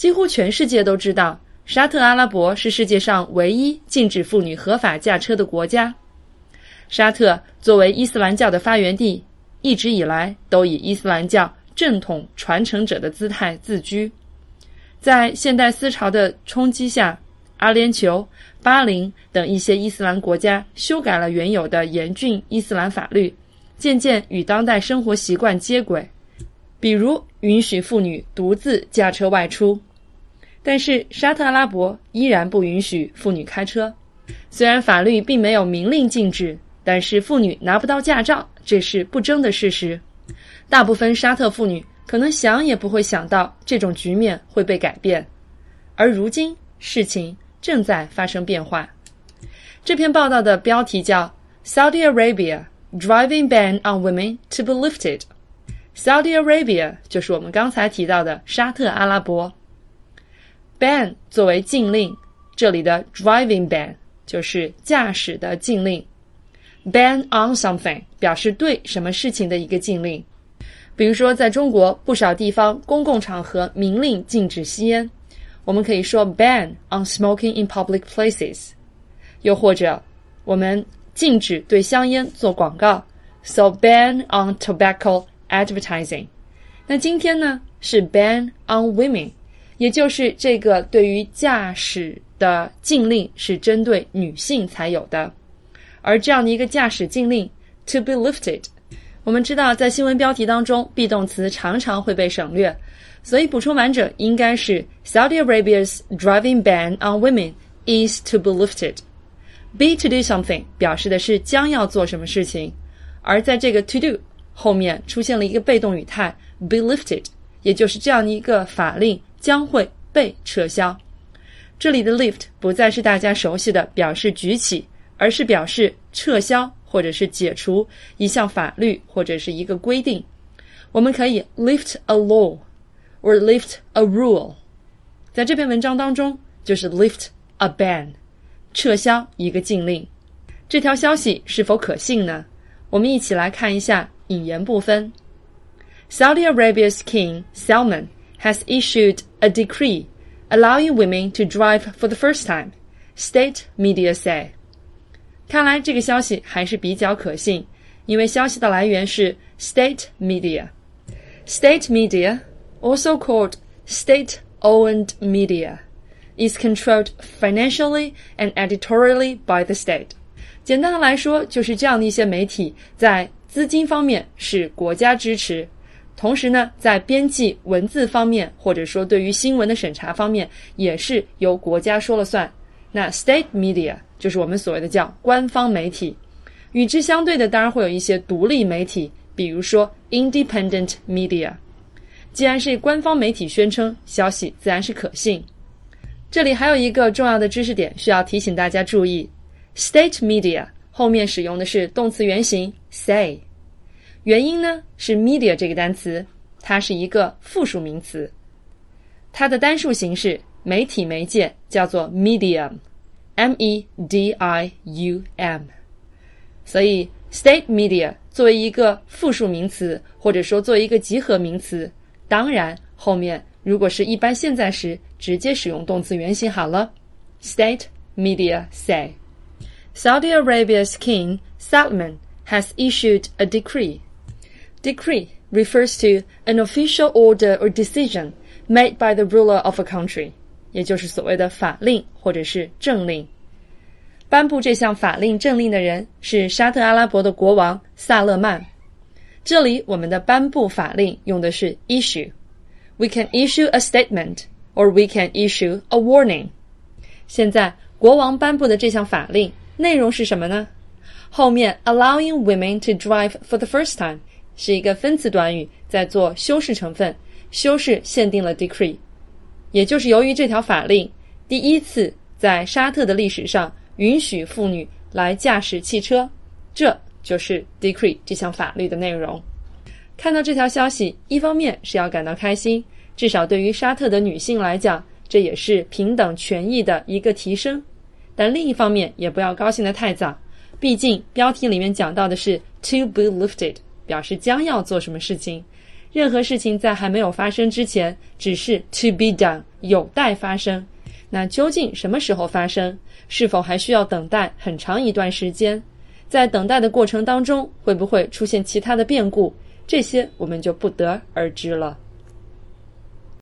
几乎全世界都知道，沙特阿拉伯是世界上唯一禁止妇女合法驾车的国家。沙特作为伊斯兰教的发源地，一直以来都以伊斯兰教正统传承者的姿态自居。在现代思潮的冲击下，阿联酋、巴林等一些伊斯兰国家修改了原有的严峻伊斯兰法律，渐渐与当代生活习惯接轨。比如，允许妇女独自驾车外出。但是沙特阿拉伯依然不允许妇女开车。虽然法律并没有明令禁止，但是妇女拿不到驾照，这是不争的事实。大部分沙特妇女可能想也不会想到这种局面会被改变。而如今，事情正在发生变化。这篇报道的标题叫 “Saudi Arabia Driving Ban on Women to be Lifted”。Saudi Arabia 就是我们刚才提到的沙特阿拉伯。Ban 作为禁令，这里的 driving ban 就是驾驶的禁令。ban on something 表示对什么事情的一个禁令。比如说，在中国不少地方公共场合明令禁止吸烟，我们可以说 ban on smoking in public places。又或者，我们禁止对香烟做广告，so ban on tobacco advertising。那今天呢，是 ban on women。也就是这个对于驾驶的禁令是针对女性才有的，而这样的一个驾驶禁令 to be lifted，我们知道在新闻标题当中 be 动词常常会被省略，所以补充完整应该是 Saudi Arabia's driving ban on women is to be lifted。be to do something 表示的是将要做什么事情，而在这个 to do 后面出现了一个被动语态 be lifted，也就是这样的一个法令。将会被撤销。这里的 lift 不再是大家熟悉的表示举起，而是表示撤销或者是解除一项法律或者是一个规定。我们可以 lift a law or lift a rule。在这篇文章当中，就是 lift a ban，撤销一个禁令。这条消息是否可信呢？我们一起来看一下引言部分。Saudi Arabia's King Salman has issued a decree allowing women to drive for the first time, state media say. 看来这个消息还是比较可信，因为消息的来源是 state media. State media, also called state-owned media, is controlled financially and editorially by the state. 简单的来说，就是这样的一些媒体在资金方面是国家支持， 同时呢，在编辑文字方面，或者说对于新闻的审查方面，也是由国家说了算。那 state media 就是我们所谓的叫官方媒体。与之相对的，当然会有一些独立媒体，比如说 independent media。既然是官方媒体宣称消息，自然是可信。这里还有一个重要的知识点需要提醒大家注意：state media 后面使用的是动词原形 say。原因呢是 media 这个单词，它是一个复数名词，它的单数形式媒体媒介叫做 medium，m e d i u m，所以 state media 作为一个复数名词，或者说作为一个集合名词，当然后面如果是一般现在时，直接使用动词原形好了，state media say。Saudi Arabia's King Salman has issued a decree Decree refers to an official order or decision made by the ruler of a country，也就是所谓的法令或者是政令。颁布这项法令政令的人是沙特阿拉伯的国王萨勒曼。这里我们的颁布法令用的是 issue。We can issue a statement or we can issue a warning。现在国王颁布的这项法令内容是什么呢？后面 allowing women to drive for the first time。 是一个分词短语，在做修饰成分，修饰限定了 decree，也就是由于这条法令第一次在沙特的历史上允许妇女来驾驶汽车，这就是 decree 这项法律的内容。看到这条消息，一方面是要感到开心，至少对于沙特的女性来讲，这也是平等权益的一个提升。但另一方面也不要高兴得太早，毕竟标题里面讲到的是 to be lifted。表示将要做什么事情，任何事情在还没有发生之前，只是 to be done，有待发生。那究竟什么时候发生？是否还需要等待很长一段时间？在等待的过程当中，会不会出现其他的变故？这些我们就不得而知了。